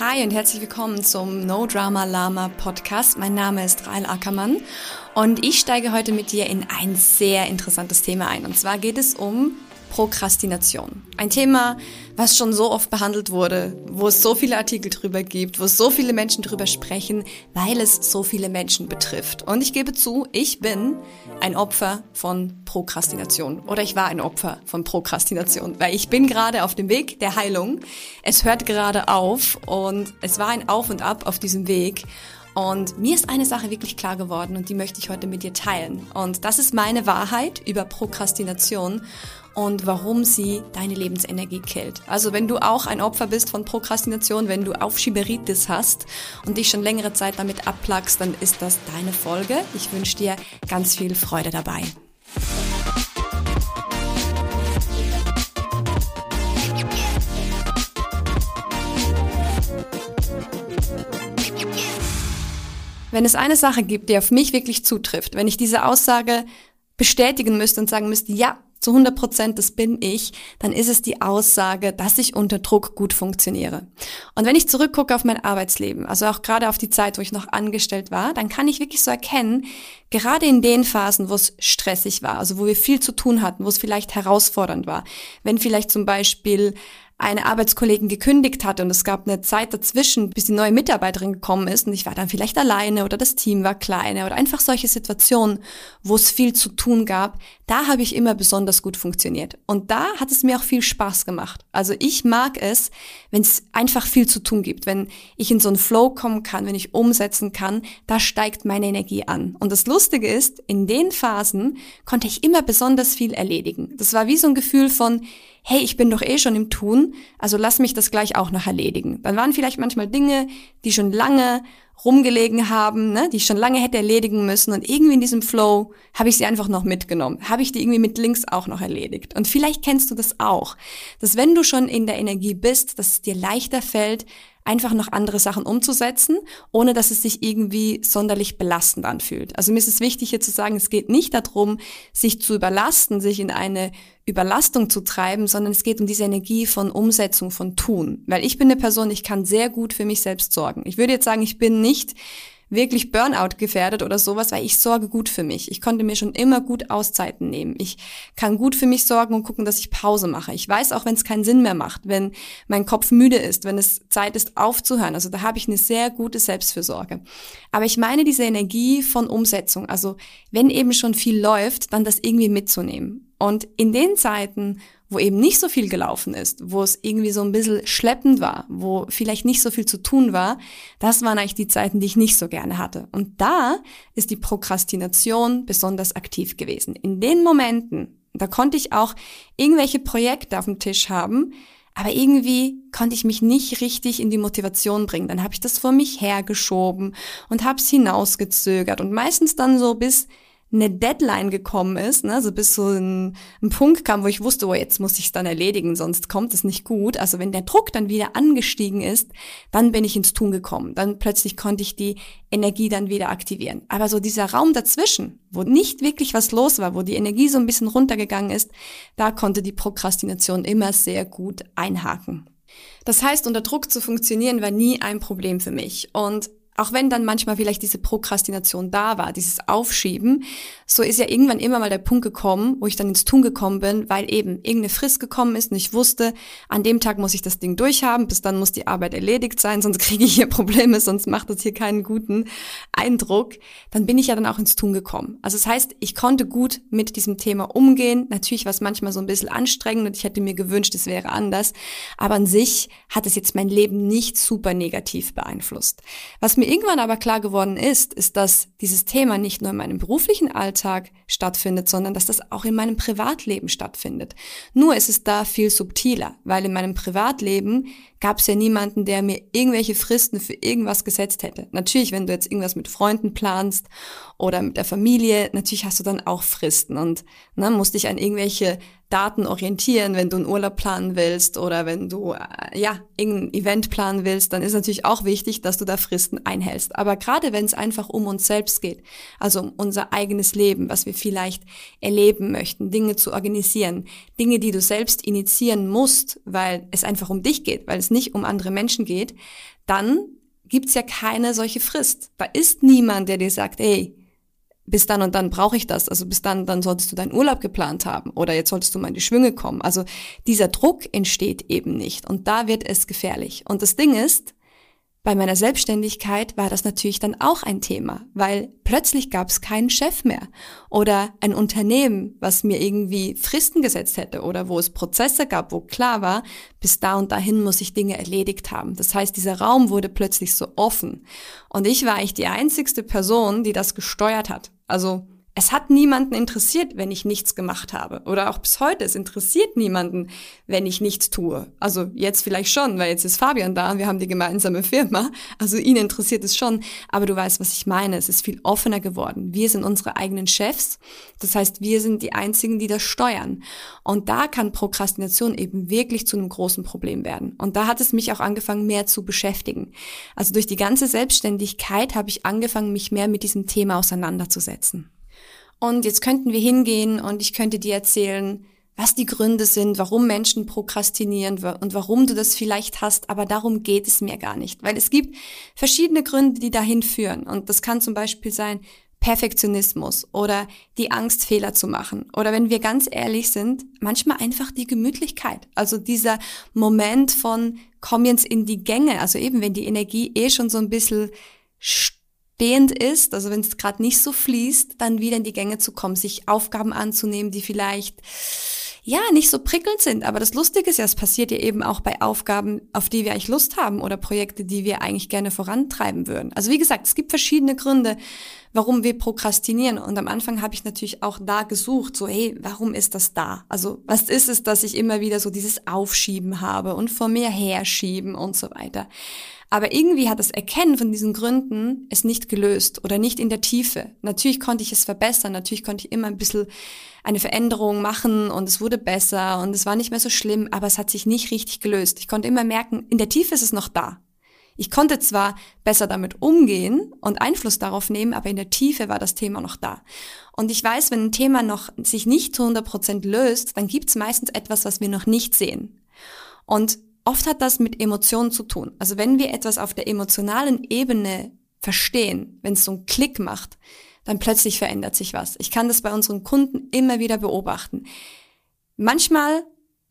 Hi und herzlich willkommen zum No Drama Lama Podcast. Mein Name ist Rael Ackermann und ich steige heute mit dir in ein sehr interessantes Thema ein. Und zwar geht es um Prokrastination. Ein Thema, was schon so oft behandelt wurde, wo es so viele Artikel drüber gibt, wo so viele Menschen drüber sprechen, weil es so viele Menschen betrifft. Und ich gebe zu, ich bin ein Opfer von Prokrastination oder ich war ein Opfer von Prokrastination, weil ich bin gerade auf dem Weg der Heilung. Es hört gerade auf und es war ein Auf und Ab auf diesem Weg. Und mir ist eine Sache wirklich klar geworden und die möchte ich heute mit dir teilen. Und das ist meine Wahrheit über Prokrastination und warum sie deine Lebensenergie killt. Also wenn du auch ein Opfer bist von Prokrastination, wenn du Aufschieberitis hast und dich schon längere Zeit damit abplagst, dann ist das deine Folge. Ich wünsche dir ganz viel Freude dabei. Wenn es eine Sache gibt, die auf mich wirklich zutrifft, wenn ich diese Aussage bestätigen müsste und sagen müsste, ja, zu 100 Prozent, das bin ich, dann ist es die Aussage, dass ich unter Druck gut funktioniere. Und wenn ich zurückgucke auf mein Arbeitsleben, also auch gerade auf die Zeit, wo ich noch angestellt war, dann kann ich wirklich so erkennen, gerade in den Phasen, wo es stressig war, also wo wir viel zu tun hatten, wo es vielleicht herausfordernd war, wenn vielleicht zum Beispiel eine Arbeitskollegin gekündigt hatte und es gab eine Zeit dazwischen, bis die neue Mitarbeiterin gekommen ist und ich war dann vielleicht alleine oder das Team war kleiner oder einfach solche Situationen, wo es viel zu tun gab, da habe ich immer besonders gut funktioniert. Und da hat es mir auch viel Spaß gemacht. Also ich mag es, wenn es einfach viel zu tun gibt, wenn ich in so einen Flow kommen kann, wenn ich umsetzen kann, da steigt meine Energie an. Und das Lustige ist, in den Phasen konnte ich immer besonders viel erledigen. Das war wie so ein Gefühl von, hey, ich bin doch eh schon im Tun, also lass mich das gleich auch noch erledigen. Dann waren vielleicht manchmal Dinge, die schon lange rumgelegen haben, ne, die ich schon lange hätte erledigen müssen und irgendwie in diesem Flow habe ich sie einfach noch mitgenommen, habe ich die irgendwie mit links auch noch erledigt. Und vielleicht kennst du das auch, dass wenn du schon in der Energie bist, dass es dir leichter fällt, einfach noch andere Sachen umzusetzen, ohne dass es sich irgendwie sonderlich belastend anfühlt. Also mir ist es wichtig hier zu sagen, es geht nicht darum, sich zu überlasten, sich in eine Überlastung zu treiben, sondern es geht um diese Energie von Umsetzung, von Tun. Weil ich bin eine Person, ich kann sehr gut für mich selbst sorgen. Ich würde jetzt sagen, ich bin nicht wirklich Burnout gefährdet oder sowas, weil ich sorge gut für mich. Ich konnte mir schon immer gut Auszeiten nehmen. Ich kann gut für mich sorgen und gucken, dass ich Pause mache. Ich weiß auch, wenn es keinen Sinn mehr macht, wenn mein Kopf müde ist, wenn es Zeit ist aufzuhören. Also da habe ich eine sehr gute Selbstfürsorge. Aber ich meine diese Energie von Umsetzung. Also wenn eben schon viel läuft, dann das irgendwie mitzunehmen. Und in den Zeiten, wo eben nicht so viel gelaufen ist, wo es irgendwie so ein bisschen schleppend war, wo vielleicht nicht so viel zu tun war, das waren eigentlich die Zeiten, die ich nicht so gerne hatte. Und da ist die Prokrastination besonders aktiv gewesen. In den Momenten, da konnte ich auch irgendwelche Projekte auf dem Tisch haben, aber irgendwie konnte ich mich nicht richtig in die Motivation bringen. Dann habe ich das vor mich hergeschoben und habe es hinausgezögert und meistens dann so bis eine Deadline gekommen ist, ne, also bis so ein, ein Punkt kam, wo ich wusste, oh, jetzt muss ich es dann erledigen, sonst kommt es nicht gut. Also wenn der Druck dann wieder angestiegen ist, dann bin ich ins Tun gekommen. Dann plötzlich konnte ich die Energie dann wieder aktivieren. Aber so dieser Raum dazwischen, wo nicht wirklich was los war, wo die Energie so ein bisschen runtergegangen ist, da konnte die Prokrastination immer sehr gut einhaken. Das heißt, unter Druck zu funktionieren war nie ein Problem für mich. Und auch wenn dann manchmal vielleicht diese Prokrastination da war, dieses Aufschieben, so ist ja irgendwann immer mal der Punkt gekommen, wo ich dann ins Tun gekommen bin, weil eben irgendeine Frist gekommen ist und ich wusste, an dem Tag muss ich das Ding durchhaben, bis dann muss die Arbeit erledigt sein, sonst kriege ich hier Probleme, sonst macht das hier keinen guten Eindruck. Dann bin ich ja dann auch ins Tun gekommen. Also das heißt, ich konnte gut mit diesem Thema umgehen. Natürlich war es manchmal so ein bisschen anstrengend und ich hätte mir gewünscht, es wäre anders. Aber an sich hat es jetzt mein Leben nicht super negativ beeinflusst. Was mir irgendwann aber klar geworden ist, ist, dass dieses Thema nicht nur in meinem beruflichen Alltag stattfindet, sondern dass das auch in meinem Privatleben stattfindet. Nur ist es da viel subtiler, weil in meinem Privatleben gab es ja niemanden, der mir irgendwelche Fristen für irgendwas gesetzt hätte. Natürlich, wenn du jetzt irgendwas mit Freunden planst oder mit der Familie, natürlich hast du dann auch Fristen und ne, musst dich an irgendwelche Daten orientieren, wenn du einen Urlaub planen willst oder wenn du äh, ja irgendein Event planen willst, dann ist natürlich auch wichtig, dass du da Fristen einhältst. Aber gerade wenn es einfach um uns selbst geht, also um unser eigenes Leben, was wir vielleicht erleben möchten, Dinge zu organisieren, Dinge, die du selbst initiieren musst, weil es einfach um dich geht, weil es nicht um andere Menschen geht, dann gibt's ja keine solche Frist. Da ist niemand, der dir sagt, ey, bis dann und dann brauche ich das. Also bis dann, dann solltest du deinen Urlaub geplant haben oder jetzt solltest du mal in die Schwünge kommen. Also dieser Druck entsteht eben nicht und da wird es gefährlich. Und das Ding ist, bei meiner Selbstständigkeit war das natürlich dann auch ein Thema, weil plötzlich gab es keinen Chef mehr oder ein Unternehmen, was mir irgendwie Fristen gesetzt hätte oder wo es Prozesse gab, wo klar war, bis da und dahin muss ich Dinge erledigt haben. Das heißt, dieser Raum wurde plötzlich so offen und ich war eigentlich die einzigste Person, die das gesteuert hat. Also es hat niemanden interessiert, wenn ich nichts gemacht habe. Oder auch bis heute, es interessiert niemanden, wenn ich nichts tue. Also jetzt vielleicht schon, weil jetzt ist Fabian da und wir haben die gemeinsame Firma. Also ihn interessiert es schon. Aber du weißt, was ich meine. Es ist viel offener geworden. Wir sind unsere eigenen Chefs. Das heißt, wir sind die Einzigen, die das steuern. Und da kann Prokrastination eben wirklich zu einem großen Problem werden. Und da hat es mich auch angefangen, mehr zu beschäftigen. Also durch die ganze Selbstständigkeit habe ich angefangen, mich mehr mit diesem Thema auseinanderzusetzen. Und jetzt könnten wir hingehen und ich könnte dir erzählen, was die Gründe sind, warum Menschen prokrastinieren und warum du das vielleicht hast, aber darum geht es mir gar nicht, weil es gibt verschiedene Gründe, die dahin führen. Und das kann zum Beispiel sein Perfektionismus oder die Angst, Fehler zu machen. Oder wenn wir ganz ehrlich sind, manchmal einfach die Gemütlichkeit. Also dieser Moment von, komm jetzt in die Gänge. Also eben, wenn die Energie eh schon so ein bisschen stehend ist, also wenn es gerade nicht so fließt, dann wieder in die Gänge zu kommen, sich Aufgaben anzunehmen, die vielleicht ja, nicht so prickelnd sind. Aber das Lustige ist ja, es passiert ja eben auch bei Aufgaben, auf die wir eigentlich Lust haben oder Projekte, die wir eigentlich gerne vorantreiben würden. Also wie gesagt, es gibt verschiedene Gründe, warum wir prokrastinieren. Und am Anfang habe ich natürlich auch da gesucht, so, hey, warum ist das da? Also was ist es, dass ich immer wieder so dieses Aufschieben habe und vor mir herschieben und so weiter. Aber irgendwie hat das Erkennen von diesen Gründen es nicht gelöst oder nicht in der Tiefe. Natürlich konnte ich es verbessern, natürlich konnte ich immer ein bisschen eine Veränderung machen und es wurde besser und es war nicht mehr so schlimm, aber es hat sich nicht richtig gelöst. Ich konnte immer merken, in der Tiefe ist es noch da. Ich konnte zwar besser damit umgehen und Einfluss darauf nehmen, aber in der Tiefe war das Thema noch da. Und ich weiß, wenn ein Thema noch sich nicht zu 100 Prozent löst, dann gibt es meistens etwas, was wir noch nicht sehen. Und oft hat das mit Emotionen zu tun. Also wenn wir etwas auf der emotionalen Ebene verstehen, wenn es so einen Klick macht, dann plötzlich verändert sich was. Ich kann das bei unseren Kunden immer wieder beobachten. Manchmal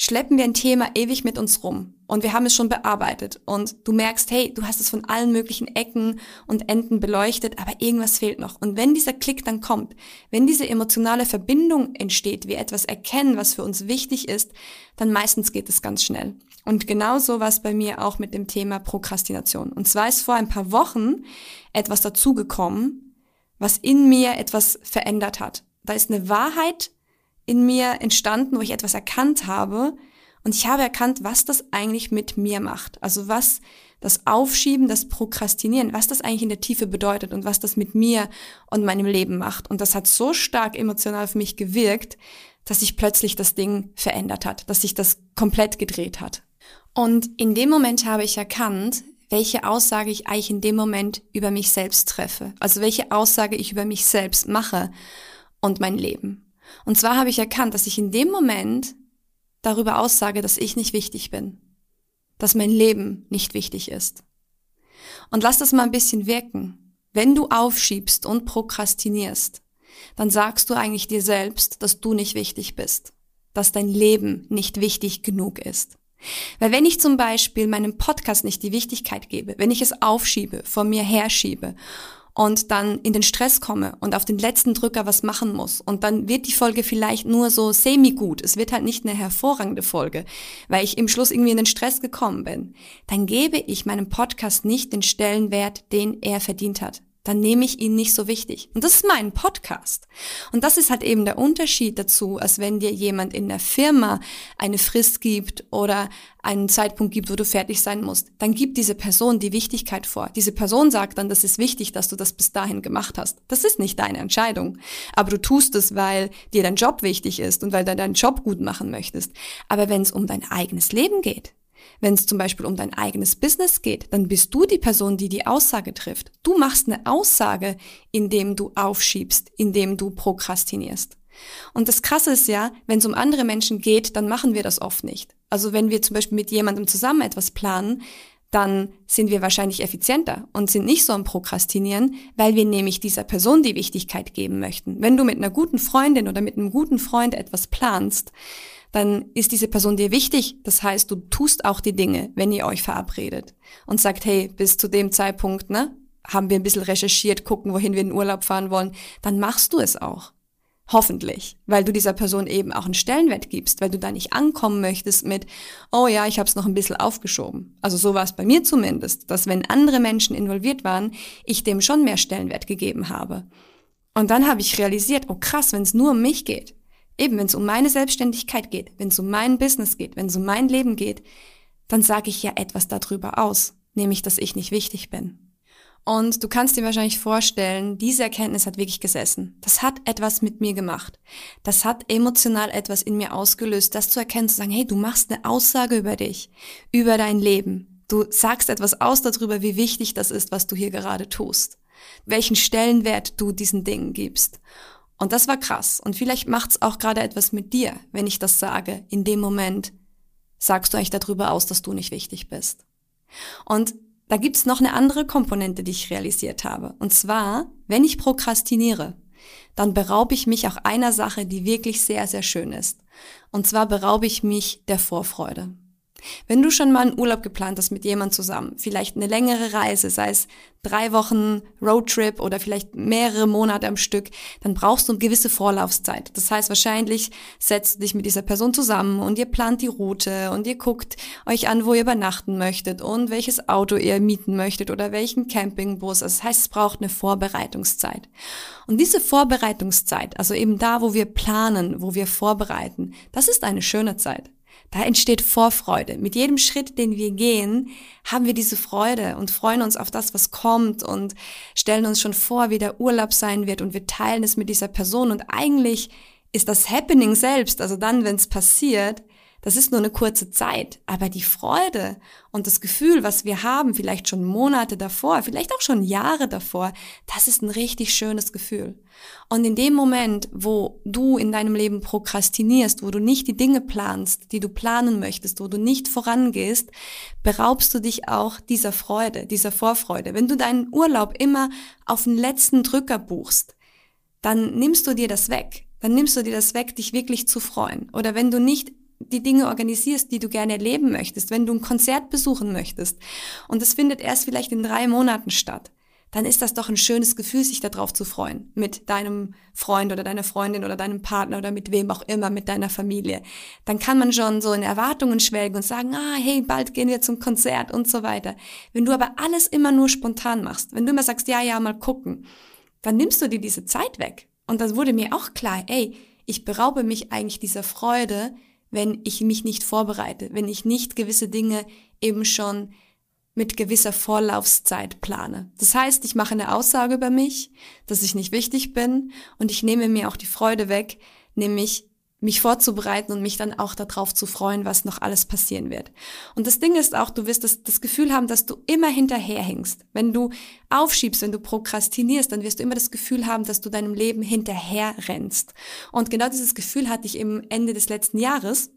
schleppen wir ein Thema ewig mit uns rum und wir haben es schon bearbeitet und du merkst, hey, du hast es von allen möglichen Ecken und Enden beleuchtet, aber irgendwas fehlt noch. Und wenn dieser Klick dann kommt, wenn diese emotionale Verbindung entsteht, wir etwas erkennen, was für uns wichtig ist, dann meistens geht es ganz schnell. Und genauso war es bei mir auch mit dem Thema Prokrastination. Und zwar ist vor ein paar Wochen etwas dazugekommen, was in mir etwas verändert hat. Da ist eine Wahrheit in mir entstanden, wo ich etwas erkannt habe. Und ich habe erkannt, was das eigentlich mit mir macht. Also was das Aufschieben, das Prokrastinieren, was das eigentlich in der Tiefe bedeutet und was das mit mir und meinem Leben macht. Und das hat so stark emotional für mich gewirkt, dass sich plötzlich das Ding verändert hat, dass sich das komplett gedreht hat. Und in dem Moment habe ich erkannt, welche Aussage ich eigentlich in dem Moment über mich selbst treffe. Also welche Aussage ich über mich selbst mache und mein Leben. Und zwar habe ich erkannt, dass ich in dem Moment darüber aussage, dass ich nicht wichtig bin, dass mein Leben nicht wichtig ist. Und lass das mal ein bisschen wirken. Wenn du aufschiebst und prokrastinierst, dann sagst du eigentlich dir selbst, dass du nicht wichtig bist, dass dein Leben nicht wichtig genug ist. Weil wenn ich zum Beispiel meinem Podcast nicht die Wichtigkeit gebe, wenn ich es aufschiebe, vor mir herschiebe und dann in den Stress komme und auf den letzten Drücker was machen muss. Und dann wird die Folge vielleicht nur so semi-gut. Es wird halt nicht eine hervorragende Folge, weil ich im Schluss irgendwie in den Stress gekommen bin. Dann gebe ich meinem Podcast nicht den Stellenwert, den er verdient hat. Dann nehme ich ihn nicht so wichtig. Und das ist mein Podcast. Und das ist halt eben der Unterschied dazu, als wenn dir jemand in der Firma eine Frist gibt oder einen Zeitpunkt gibt, wo du fertig sein musst. Dann gibt diese Person die Wichtigkeit vor. Diese Person sagt dann, das ist wichtig, dass du das bis dahin gemacht hast. Das ist nicht deine Entscheidung. Aber du tust es, weil dir dein Job wichtig ist und weil du deinen Job gut machen möchtest. Aber wenn es um dein eigenes Leben geht, wenn es zum Beispiel um dein eigenes Business geht, dann bist du die Person, die die Aussage trifft. Du machst eine Aussage, indem du aufschiebst, indem du prokrastinierst. Und das Krasse ist ja, wenn es um andere Menschen geht, dann machen wir das oft nicht. Also wenn wir zum Beispiel mit jemandem zusammen etwas planen, dann sind wir wahrscheinlich effizienter und sind nicht so am Prokrastinieren, weil wir nämlich dieser Person die Wichtigkeit geben möchten. Wenn du mit einer guten Freundin oder mit einem guten Freund etwas planst, dann ist diese Person dir wichtig. Das heißt, du tust auch die Dinge, wenn ihr euch verabredet und sagt, hey, bis zu dem Zeitpunkt, ne, haben wir ein bisschen recherchiert, gucken, wohin wir in den Urlaub fahren wollen, dann machst du es auch. Hoffentlich, weil du dieser Person eben auch einen Stellenwert gibst, weil du da nicht ankommen möchtest mit, oh ja, ich habe es noch ein bisschen aufgeschoben. Also so war es bei mir zumindest, dass wenn andere Menschen involviert waren, ich dem schon mehr Stellenwert gegeben habe. Und dann habe ich realisiert, oh krass, wenn es nur um mich geht, Eben, wenn es um meine Selbstständigkeit geht, wenn es um mein Business geht, wenn es um mein Leben geht, dann sage ich ja etwas darüber aus, nämlich, dass ich nicht wichtig bin. Und du kannst dir wahrscheinlich vorstellen, diese Erkenntnis hat wirklich gesessen. Das hat etwas mit mir gemacht. Das hat emotional etwas in mir ausgelöst, das zu erkennen, zu sagen, hey, du machst eine Aussage über dich, über dein Leben. Du sagst etwas aus darüber, wie wichtig das ist, was du hier gerade tust. Welchen Stellenwert du diesen Dingen gibst. Und das war krass. Und vielleicht macht's auch gerade etwas mit dir, wenn ich das sage. In dem Moment sagst du eigentlich darüber aus, dass du nicht wichtig bist. Und da gibt's noch eine andere Komponente, die ich realisiert habe. Und zwar, wenn ich prokrastiniere, dann beraube ich mich auch einer Sache, die wirklich sehr, sehr schön ist. Und zwar beraube ich mich der Vorfreude. Wenn du schon mal einen Urlaub geplant hast mit jemand zusammen, vielleicht eine längere Reise, sei es drei Wochen Roadtrip oder vielleicht mehrere Monate am Stück, dann brauchst du eine gewisse Vorlaufzeit. Das heißt, wahrscheinlich setzt du dich mit dieser Person zusammen und ihr plant die Route und ihr guckt euch an, wo ihr übernachten möchtet und welches Auto ihr mieten möchtet oder welchen Campingbus. Das heißt, es braucht eine Vorbereitungszeit. Und diese Vorbereitungszeit, also eben da, wo wir planen, wo wir vorbereiten, das ist eine schöne Zeit. Da entsteht Vorfreude. Mit jedem Schritt, den wir gehen, haben wir diese Freude und freuen uns auf das, was kommt und stellen uns schon vor, wie der Urlaub sein wird und wir teilen es mit dieser Person und eigentlich ist das Happening selbst, also dann, wenn es passiert, das ist nur eine kurze Zeit, aber die Freude und das Gefühl, was wir haben, vielleicht schon Monate davor, vielleicht auch schon Jahre davor, das ist ein richtig schönes Gefühl. Und in dem Moment, wo du in deinem Leben prokrastinierst, wo du nicht die Dinge planst, die du planen möchtest, wo du nicht vorangehst, beraubst du dich auch dieser Freude, dieser Vorfreude. Wenn du deinen Urlaub immer auf den letzten Drücker buchst, dann nimmst du dir das weg. Dann nimmst du dir das weg, dich wirklich zu freuen. Oder wenn du nicht die Dinge organisierst, die du gerne erleben möchtest, wenn du ein Konzert besuchen möchtest und es findet erst vielleicht in drei Monaten statt, dann ist das doch ein schönes Gefühl, sich darauf zu freuen. Mit deinem Freund oder deiner Freundin oder deinem Partner oder mit wem auch immer, mit deiner Familie. Dann kann man schon so in Erwartungen schwelgen und sagen, ah, hey, bald gehen wir zum Konzert und so weiter. Wenn du aber alles immer nur spontan machst, wenn du immer sagst, ja, ja, mal gucken, dann nimmst du dir diese Zeit weg. Und dann wurde mir auch klar, ey, ich beraube mich eigentlich dieser Freude, wenn ich mich nicht vorbereite, wenn ich nicht gewisse Dinge eben schon mit gewisser Vorlaufzeit plane. Das heißt, ich mache eine Aussage über mich, dass ich nicht wichtig bin und ich nehme mir auch die Freude weg, nämlich mich vorzubereiten und mich dann auch darauf zu freuen, was noch alles passieren wird. Und das Ding ist auch, du wirst das, das Gefühl haben, dass du immer hinterherhängst. Wenn du aufschiebst, wenn du prokrastinierst, dann wirst du immer das Gefühl haben, dass du deinem Leben hinterher rennst. Und genau dieses Gefühl hatte ich im Ende des letzten Jahres,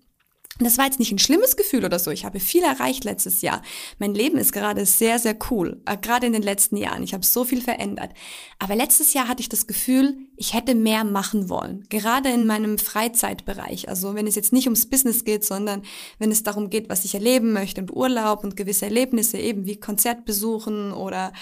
das war jetzt nicht ein schlimmes Gefühl oder so. Ich habe viel erreicht letztes Jahr. Mein Leben ist gerade sehr, sehr cool. Äh, gerade in den letzten Jahren. Ich habe so viel verändert. Aber letztes Jahr hatte ich das Gefühl, ich hätte mehr machen wollen. Gerade in meinem Freizeitbereich. Also wenn es jetzt nicht ums Business geht, sondern wenn es darum geht, was ich erleben möchte und Urlaub und gewisse Erlebnisse eben wie Konzertbesuchen oder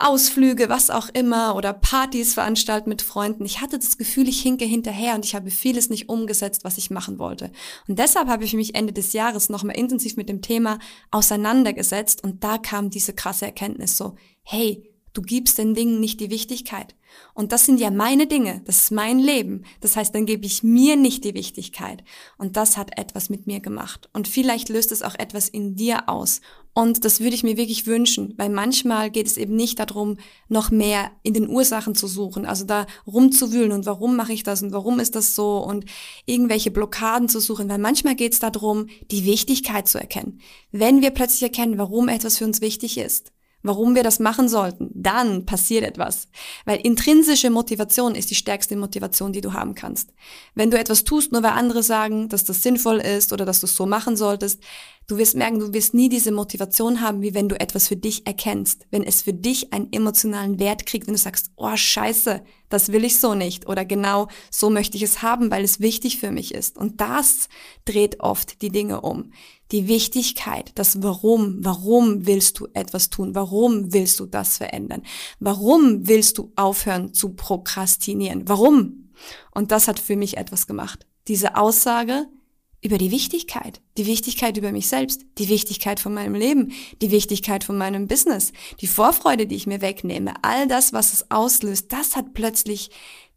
Ausflüge, was auch immer oder Partys veranstalten mit Freunden. Ich hatte das Gefühl, ich hinke hinterher und ich habe vieles nicht umgesetzt, was ich machen wollte. Und deshalb habe ich mich Ende des Jahres nochmal intensiv mit dem Thema auseinandergesetzt und da kam diese krasse Erkenntnis so, hey, du gibst den Dingen nicht die Wichtigkeit. Und das sind ja meine Dinge, das ist mein Leben. Das heißt, dann gebe ich mir nicht die Wichtigkeit. Und das hat etwas mit mir gemacht. Und vielleicht löst es auch etwas in dir aus. Und das würde ich mir wirklich wünschen, weil manchmal geht es eben nicht darum, noch mehr in den Ursachen zu suchen, also da rumzuwühlen und warum mache ich das und warum ist das so und irgendwelche Blockaden zu suchen, weil manchmal geht es darum, die Wichtigkeit zu erkennen. Wenn wir plötzlich erkennen, warum etwas für uns wichtig ist, warum wir das machen sollten, dann passiert etwas. Weil intrinsische Motivation ist die stärkste Motivation, die du haben kannst. Wenn du etwas tust, nur weil andere sagen, dass das sinnvoll ist oder dass du es so machen solltest, du wirst merken, du wirst nie diese Motivation haben, wie wenn du etwas für dich erkennst. Wenn es für dich einen emotionalen Wert kriegt, wenn du sagst, oh scheiße, das will ich so nicht oder genau so möchte ich es haben, weil es wichtig für mich ist. Und das dreht oft die Dinge um die Wichtigkeit, das Warum, warum willst du etwas tun, warum willst du das verändern, warum willst du aufhören zu prokrastinieren, warum? Und das hat für mich etwas gemacht. Diese Aussage über die Wichtigkeit, die Wichtigkeit über mich selbst, die Wichtigkeit von meinem Leben, die Wichtigkeit von meinem Business, die Vorfreude, die ich mir wegnehme, all das, was es auslöst, das hat plötzlich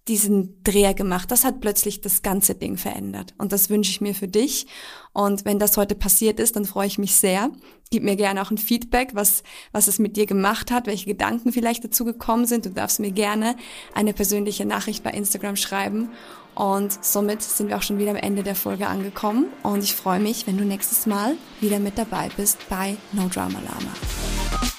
diesen Dreher gemacht. Das hat plötzlich das ganze Ding verändert. Und das wünsche ich mir für dich. Und wenn das heute passiert ist, dann freue ich mich sehr. Gib mir gerne auch ein Feedback, was, was es mit dir gemacht hat, welche Gedanken vielleicht dazu gekommen sind. Du darfst mir gerne eine persönliche Nachricht bei Instagram schreiben. Und somit sind wir auch schon wieder am Ende der Folge angekommen. Und ich freue mich, wenn du nächstes Mal wieder mit dabei bist bei No Drama Lama.